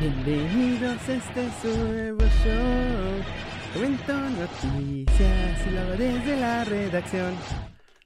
Bienvenidos a este nuevo show. Comento noticias y lo desde la redacción.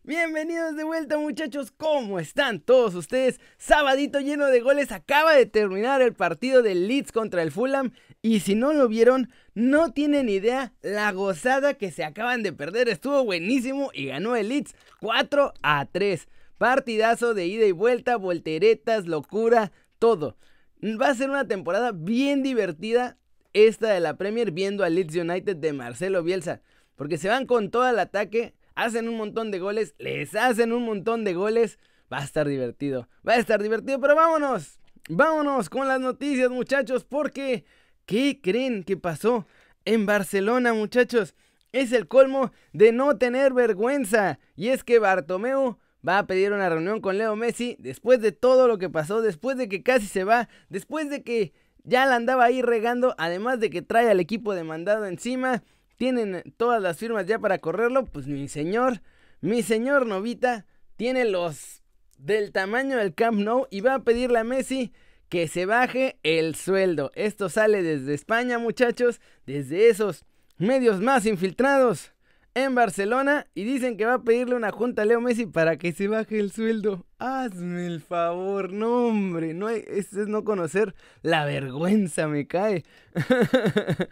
Bienvenidos de vuelta muchachos, ¿cómo están todos ustedes? Sabadito lleno de goles, acaba de terminar el partido del Leeds contra el Fulham y si no lo vieron, no tienen idea la gozada que se acaban de perder, estuvo buenísimo y ganó el Leeds 4 a 3. Partidazo de ida y vuelta, volteretas, locura, todo. Va a ser una temporada bien divertida esta de la Premier viendo al Leeds United de Marcelo Bielsa, porque se van con todo el ataque hacen un montón de goles, les hacen un montón de goles. Va a estar divertido, va a estar divertido, pero vámonos, vámonos con las noticias muchachos, porque ¿qué creen que pasó en Barcelona muchachos? Es el colmo de no tener vergüenza. Y es que Bartomeu va a pedir una reunión con Leo Messi después de todo lo que pasó, después de que casi se va, después de que ya la andaba ahí regando, además de que trae al equipo demandado encima tienen todas las firmas ya para correrlo, pues mi señor, mi señor Novita tiene los del tamaño del Camp Nou y va a pedirle a Messi que se baje el sueldo. Esto sale desde España, muchachos, desde esos medios más infiltrados en Barcelona y dicen que va a pedirle una junta a Leo Messi para que se baje el sueldo. Hazme el favor, no hombre, no es no conocer la vergüenza, me cae.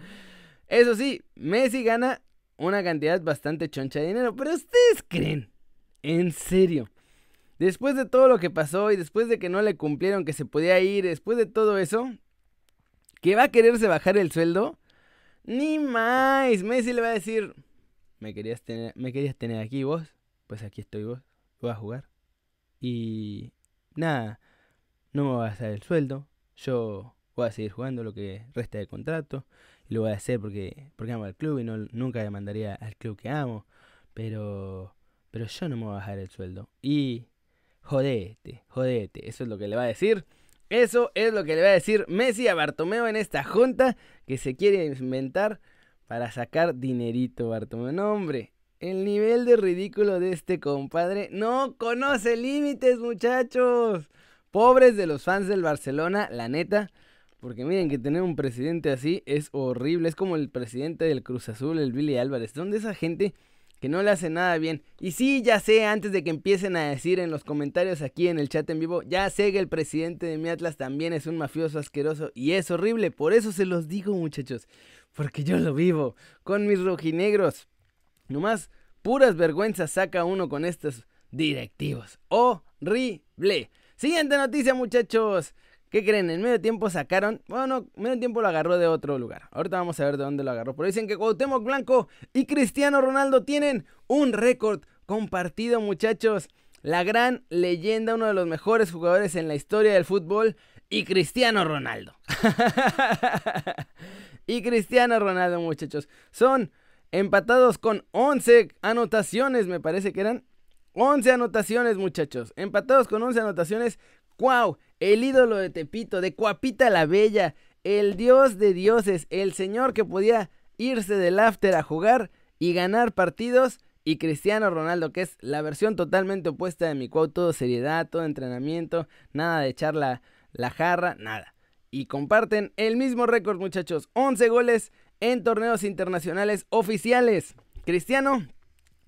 Eso sí, Messi gana una cantidad bastante choncha de dinero, pero ustedes creen, en serio, después de todo lo que pasó y después de que no le cumplieron que se podía ir, después de todo eso, que va a quererse bajar el sueldo, ni más, Messi le va a decir, me querías tener, me querías tener aquí vos, pues aquí estoy vos, voy a jugar. Y nada, no me vas a dar el sueldo, yo voy a seguir jugando lo que resta de contrato lo voy a hacer porque, porque amo al club y no, nunca demandaría al club que amo. Pero, pero yo no me voy a bajar el sueldo. Y jodete, jodete. Eso es lo que le va a decir. Eso es lo que le va a decir Messi a Bartomeo en esta junta que se quiere inventar para sacar dinerito, Bartomeo. No, hombre, el nivel de ridículo de este compadre no conoce límites, muchachos. Pobres de los fans del Barcelona, la neta. Porque miren que tener un presidente así es horrible. Es como el presidente del Cruz Azul, el Billy Álvarez. Son de esa gente que no le hace nada bien. Y sí, ya sé, antes de que empiecen a decir en los comentarios aquí en el chat en vivo, ya sé que el presidente de mi Atlas también es un mafioso asqueroso y es horrible. Por eso se los digo, muchachos. Porque yo lo vivo con mis rojinegros. Nomás puras vergüenzas saca uno con estos directivos. Horrible. Siguiente noticia, muchachos. ¿Qué creen? En medio tiempo sacaron. Bueno, no, medio tiempo lo agarró de otro lugar. Ahorita vamos a ver de dónde lo agarró. Pero dicen que Cuauhtémoc Blanco y Cristiano Ronaldo tienen un récord compartido, muchachos. La gran leyenda, uno de los mejores jugadores en la historia del fútbol. Y Cristiano Ronaldo. y Cristiano Ronaldo, muchachos. Son empatados con 11 anotaciones, me parece que eran. 11 anotaciones, muchachos. Empatados con 11 anotaciones. ¡Wow! el ídolo de Tepito, de Cuapita la Bella, el dios de dioses, el señor que podía irse del after a jugar y ganar partidos, y Cristiano Ronaldo, que es la versión totalmente opuesta de mi Cuau, todo seriedad, todo entrenamiento, nada de echar la, la jarra, nada. Y comparten el mismo récord, muchachos, 11 goles en torneos internacionales oficiales. Cristiano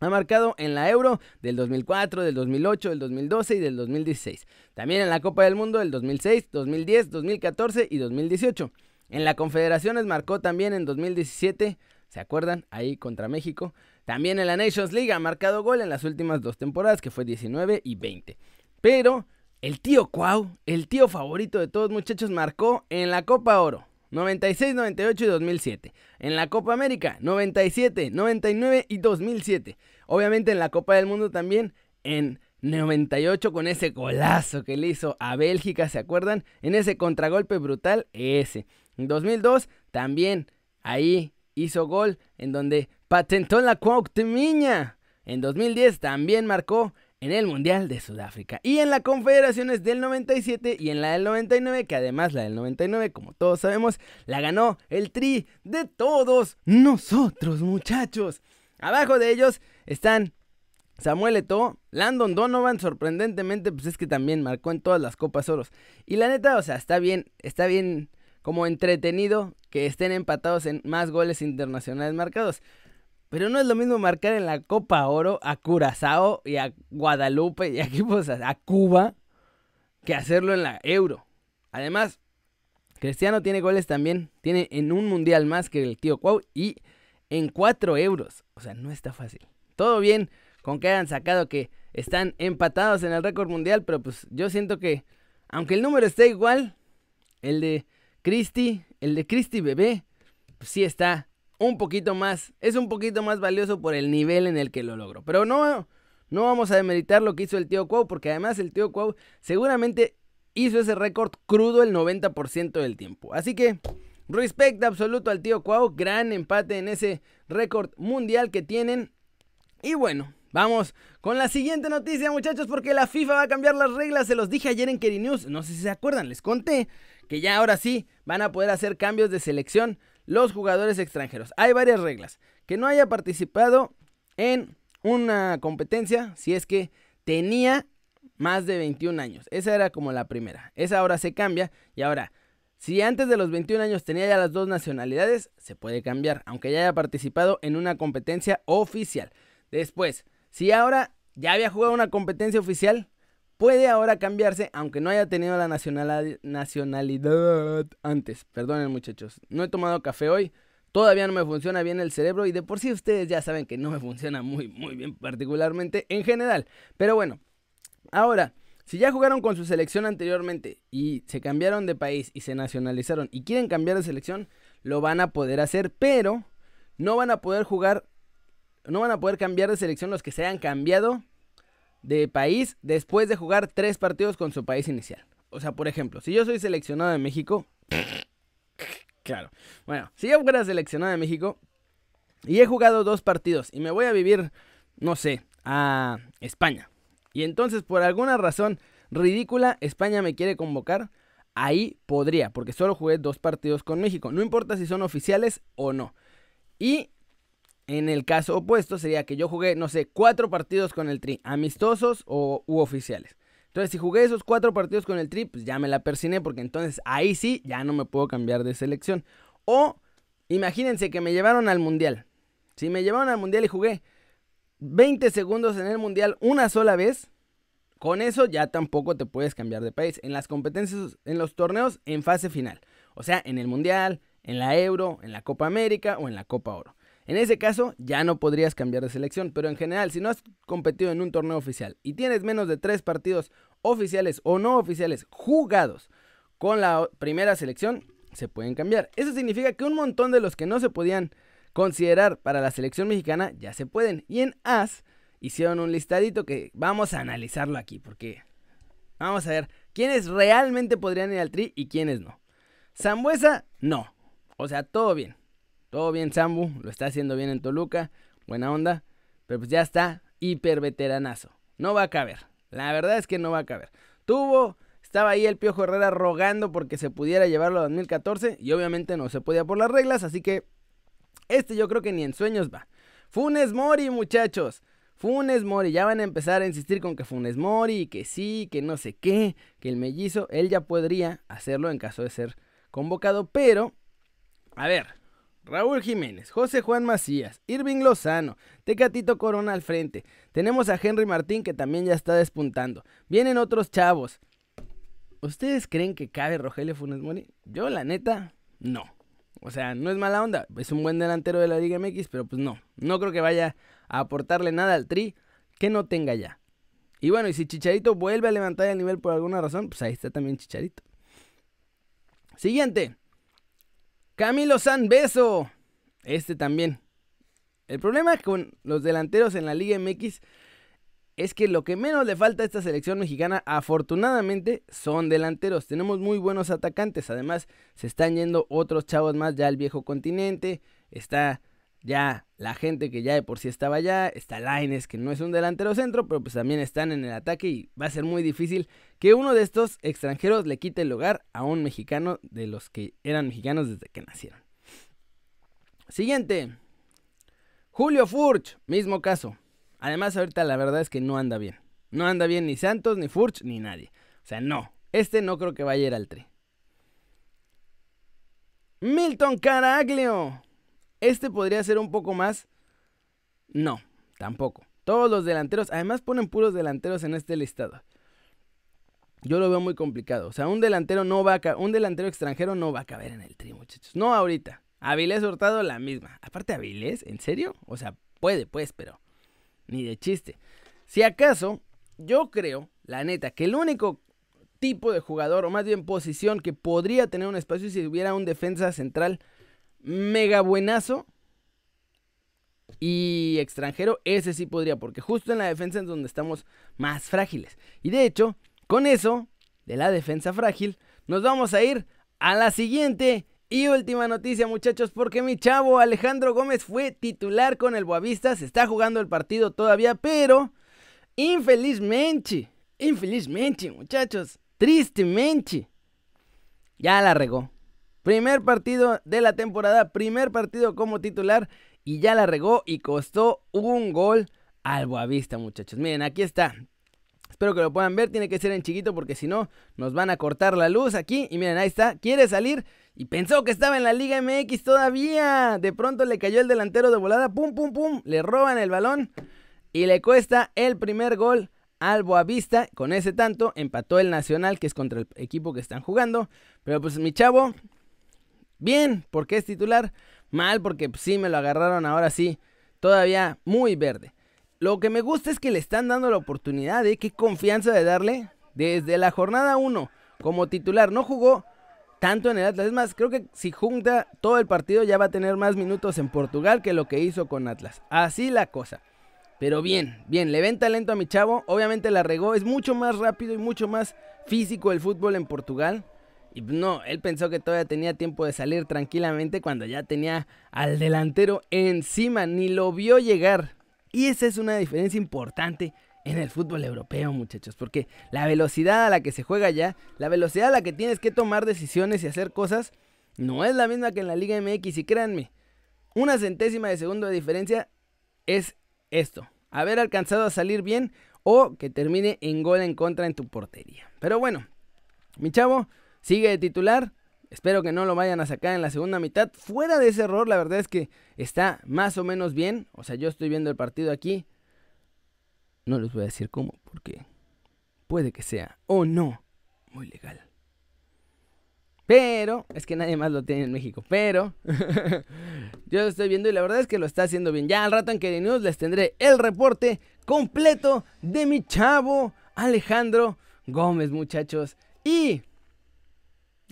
ha marcado en la Euro del 2004, del 2008, del 2012 y del 2016. También en la Copa del Mundo del 2006, 2010, 2014 y 2018. En la Confederaciones marcó también en 2017, ¿se acuerdan? Ahí contra México. También en la Nations League ha marcado gol en las últimas dos temporadas, que fue 19 y 20. Pero el tío Cuau, el tío favorito de todos muchachos, marcó en la Copa Oro. 96, 98 y 2007. En la Copa América, 97, 99 y 2007. Obviamente en la Copa del Mundo también, en 98 con ese golazo que le hizo a Bélgica, ¿se acuerdan? En ese contragolpe brutal, ese. En 2002 también ahí hizo gol en donde patentó la Cuauhtemiña. En 2010 también marcó en el Mundial de Sudáfrica y en la Confederaciones del 97 y en la del 99, que además la del 99, como todos sabemos, la ganó el Tri de todos nosotros, muchachos. Abajo de ellos están Samuel Eto'o, Landon Donovan, sorprendentemente, pues es que también marcó en todas las Copas Oros. Y la neta, o sea, está bien, está bien como entretenido que estén empatados en más goles internacionales marcados. Pero no es lo mismo marcar en la Copa Oro a Curazao y a Guadalupe y a equipos a Cuba que hacerlo en la Euro. Además, Cristiano tiene goles también, tiene en un mundial más que el tío Cuau y en 4 euros. O sea, no está fácil. Todo bien con que hayan sacado que están empatados en el récord mundial, pero pues yo siento que, aunque el número esté igual, el de Cristi, el de Cristi Bebé, pues sí está un poquito más, es un poquito más valioso por el nivel en el que lo logró. Pero no, no vamos a demeritar lo que hizo el tío Cuau, porque además el tío Cuau seguramente hizo ese récord crudo el 90% del tiempo. Así que, respecto absoluto al tío Cuau, gran empate en ese récord mundial que tienen. Y bueno, Vamos con la siguiente noticia, muchachos, porque la FIFA va a cambiar las reglas. Se los dije ayer en Keri News. No sé si se acuerdan, les conté que ya ahora sí van a poder hacer cambios de selección los jugadores extranjeros. Hay varias reglas. Que no haya participado en una competencia si es que tenía más de 21 años. Esa era como la primera. Esa ahora se cambia y ahora, si antes de los 21 años tenía ya las dos nacionalidades, se puede cambiar, aunque ya haya participado en una competencia oficial. Después, si ahora ya había jugado una competencia oficial, puede ahora cambiarse, aunque no haya tenido la nacionalidad antes. Perdonen muchachos, no he tomado café hoy, todavía no me funciona bien el cerebro y de por sí ustedes ya saben que no me funciona muy, muy bien particularmente en general. Pero bueno, ahora, si ya jugaron con su selección anteriormente y se cambiaron de país y se nacionalizaron y quieren cambiar de selección, lo van a poder hacer, pero no van a poder jugar no van a poder cambiar de selección los que se hayan cambiado de país después de jugar tres partidos con su país inicial. O sea, por ejemplo, si yo soy seleccionado de México, claro, bueno, si yo fuera seleccionado de México y he jugado dos partidos y me voy a vivir, no sé, a España, y entonces por alguna razón ridícula España me quiere convocar, ahí podría, porque solo jugué dos partidos con México, no importa si son oficiales o no. Y en el caso opuesto sería que yo jugué, no sé, cuatro partidos con el Tri, amistosos o, u oficiales. Entonces, si jugué esos cuatro partidos con el Tri, pues ya me la persiné porque entonces ahí sí ya no me puedo cambiar de selección. O imagínense que me llevaron al Mundial. Si me llevaron al Mundial y jugué 20 segundos en el Mundial una sola vez, con eso ya tampoco te puedes cambiar de país. En las competencias, en los torneos en fase final. O sea, en el Mundial, en la Euro, en la Copa América o en la Copa Oro. En ese caso, ya no podrías cambiar de selección, pero en general, si no has competido en un torneo oficial y tienes menos de tres partidos oficiales o no oficiales jugados con la primera selección, se pueden cambiar. Eso significa que un montón de los que no se podían considerar para la selección mexicana ya se pueden. Y en AS hicieron un listadito que vamos a analizarlo aquí, porque vamos a ver quiénes realmente podrían ir al tri y quiénes no. Zambuesa, no. O sea, todo bien. Todo bien, Sambu, lo está haciendo bien en Toluca, buena onda, pero pues ya está hiper veteranazo. No va a caber, la verdad es que no va a caber. Tuvo, estaba ahí el Piojo Herrera rogando porque se pudiera llevarlo a 2014 y obviamente no se podía por las reglas, así que este yo creo que ni en sueños va. Funes Mori, muchachos. Funes Mori, ya van a empezar a insistir con que Funes Mori, que sí, que no sé qué, que el mellizo, él ya podría hacerlo en caso de ser convocado, pero, a ver, Raúl Jiménez, José Juan Macías, Irving Lozano, Tecatito Corona al frente. Tenemos a Henry Martín que también ya está despuntando. Vienen otros chavos. ¿Ustedes creen que cabe Rogelio Funes Mori? Yo, la neta, no. O sea, no es mala onda. Es un buen delantero de la Liga MX, pero pues no. No creo que vaya a aportarle nada al Tri que no tenga ya. Y bueno, y si Chicharito vuelve a levantar el nivel por alguna razón, pues ahí está también Chicharito. Siguiente. Camilo Sanbeso. Este también. El problema con los delanteros en la Liga MX es que lo que menos le falta a esta selección mexicana, afortunadamente, son delanteros. Tenemos muy buenos atacantes. Además, se están yendo otros chavos más ya al viejo continente. Está ya la gente que ya de por sí estaba allá, está Laines que no es un delantero centro, pero pues también están en el ataque y va a ser muy difícil que uno de estos extranjeros le quite el lugar a un mexicano de los que eran mexicanos desde que nacieron. Siguiente. Julio Furch, mismo caso. Además ahorita la verdad es que no anda bien. No anda bien ni Santos, ni Furch, ni nadie. O sea, no. Este no creo que vaya a ir al tri. Milton Caraglio. Este podría ser un poco más. No, tampoco. Todos los delanteros, además ponen puros delanteros en este listado. Yo lo veo muy complicado. O sea, un delantero no va a un delantero extranjero no va a caber en el tri, muchachos. No ahorita. Avilés Hurtado la misma. Aparte Avilés, ¿en serio? O sea, puede pues, pero ni de chiste. Si acaso, yo creo, la neta, que el único tipo de jugador, o más bien posición, que podría tener un espacio si hubiera un defensa central mega buenazo y extranjero, ese sí podría, porque justo en la defensa es donde estamos más frágiles. Y de hecho, con eso, de la defensa frágil, nos vamos a ir a la siguiente y última noticia, muchachos, porque mi chavo Alejandro Gómez fue titular con el Boavista, se está jugando el partido todavía, pero infelizmente, infelizmente, muchachos, tristemente, ya la regó. Primer partido de la temporada, primer partido como titular y ya la regó y costó un gol al Boavista, muchachos. Miren, aquí está. Espero que lo puedan ver, tiene que ser en chiquito porque si no nos van a cortar la luz aquí. Y miren, ahí está, quiere salir y pensó que estaba en la Liga MX todavía. De pronto le cayó el delantero de volada, pum, pum, pum, le roban el balón y le cuesta el primer gol al Boavista. Con ese tanto empató el Nacional, que es contra el equipo que están jugando. Pero pues mi chavo, bien, porque es titular. Mal, porque sí me lo agarraron ahora sí, todavía muy verde. Lo que me gusta es que le están dando la oportunidad, ¿eh? Qué confianza de darle desde la jornada 1 como titular. No jugó tanto en el Atlas. Es más, creo que si junta todo el partido ya va a tener más minutos en Portugal que lo que hizo con Atlas. Así la cosa. Pero bien, bien, le ven talento a mi chavo. Obviamente la regó. Es mucho más rápido y mucho más físico el fútbol en Portugal. Y no, él pensó que todavía tenía tiempo de salir tranquilamente cuando ya tenía al delantero encima. Ni lo vio llegar. Y esa es una diferencia importante en el fútbol europeo, muchachos, porque la velocidad a la que se juega ya, la velocidad a la que tienes que tomar decisiones y hacer cosas, no es la misma que en la Liga MX. Y créanme, una centésima de segundo de diferencia es esto, haber alcanzado a salir bien o que termine en gol en contra en tu portería. Pero bueno, mi chavo sigue de titular, Espero que no lo vayan a sacar en la segunda mitad. Fuera de ese error, la verdad es que está más o menos bien. O sea, yo estoy viendo el partido aquí. No les voy a decir cómo, porque puede que sea o no muy legal. Pero, es que nadie más lo tiene en México. Pero, yo lo estoy viendo y la verdad es que lo está haciendo bien. Ya al rato en Keri News les tendré el reporte completo de mi chavo Alejandro Gómez, muchachos. Y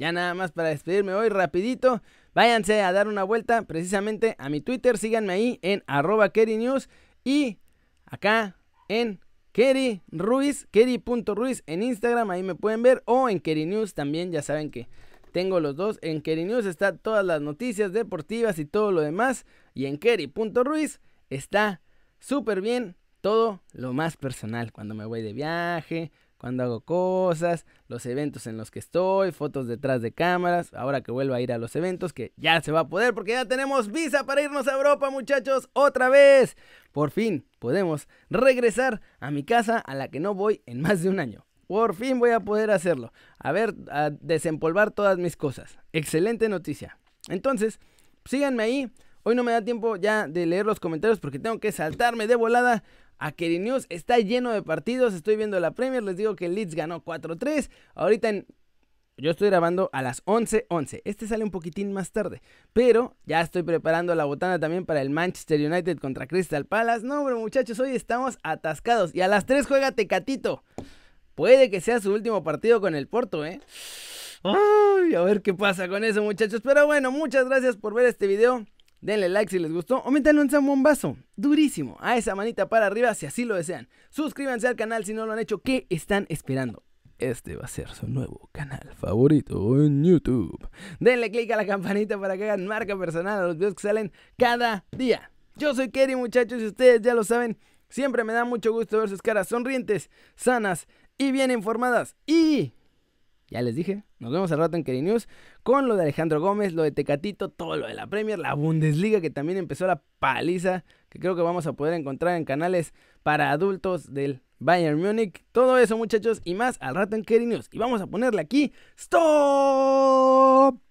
ya nada más para despedirme hoy rapidito. Váyanse a dar una vuelta precisamente a mi Twitter. Síganme ahí en arroba News. Y acá en Kerry Ruiz, Kerry.ruiz en Instagram. Ahí me pueden ver. O en Kerry News también. Ya saben que tengo los dos. En Kerry News está todas las noticias deportivas y todo lo demás. Y en Kerry.ruiz está súper bien todo lo más personal. Cuando me voy de viaje, cuando hago cosas, los eventos en los que estoy, fotos detrás de cámaras, ahora que vuelvo a ir a los eventos, que ya se va a poder porque ya tenemos visa para irnos a Europa muchachos, otra vez. Por fin podemos regresar a mi casa a la que no voy en más de un año. Por fin voy a poder hacerlo. A ver, a desempolvar todas mis cosas. Excelente noticia. Entonces, síganme ahí. Hoy no me da tiempo ya de leer los comentarios porque tengo que saltarme de volada a News. Está lleno de partidos. Estoy viendo la Premier. Les digo que Leeds ganó 4-3. Ahorita en yo estoy grabando a las 11:11. Este sale un poquitín más tarde. Pero ya estoy preparando la botana también para el Manchester United contra Crystal Palace. No, pero muchachos, hoy estamos atascados. Y a las 3 juega Tecatito. Puede que sea su último partido con el Porto, ¿eh? Ay, a ver qué pasa con eso, muchachos. Pero bueno, muchas gracias por ver este video. Denle like si les gustó o métanlo en un vaso. Durísimo. A esa manita para arriba si así lo desean. Suscríbanse al canal si no lo han hecho. ¿Qué están esperando? Este va a ser su nuevo canal favorito en YouTube. Denle click a la campanita para que hagan marca personal a los videos que salen cada día. Yo soy Kerry muchachos y ustedes ya lo saben. Siempre me da mucho gusto ver sus caras sonrientes, sanas y bien informadas. Y ya les dije, nos vemos al rato en Keri News con lo de Alejandro Gómez, lo de Tecatito, todo lo de la Premier, la Bundesliga que también empezó la paliza, que creo que vamos a poder encontrar en canales para adultos del Bayern Múnich. Todo eso muchachos y más al rato en Keri News. Y vamos a ponerle aquí, ¡Stop!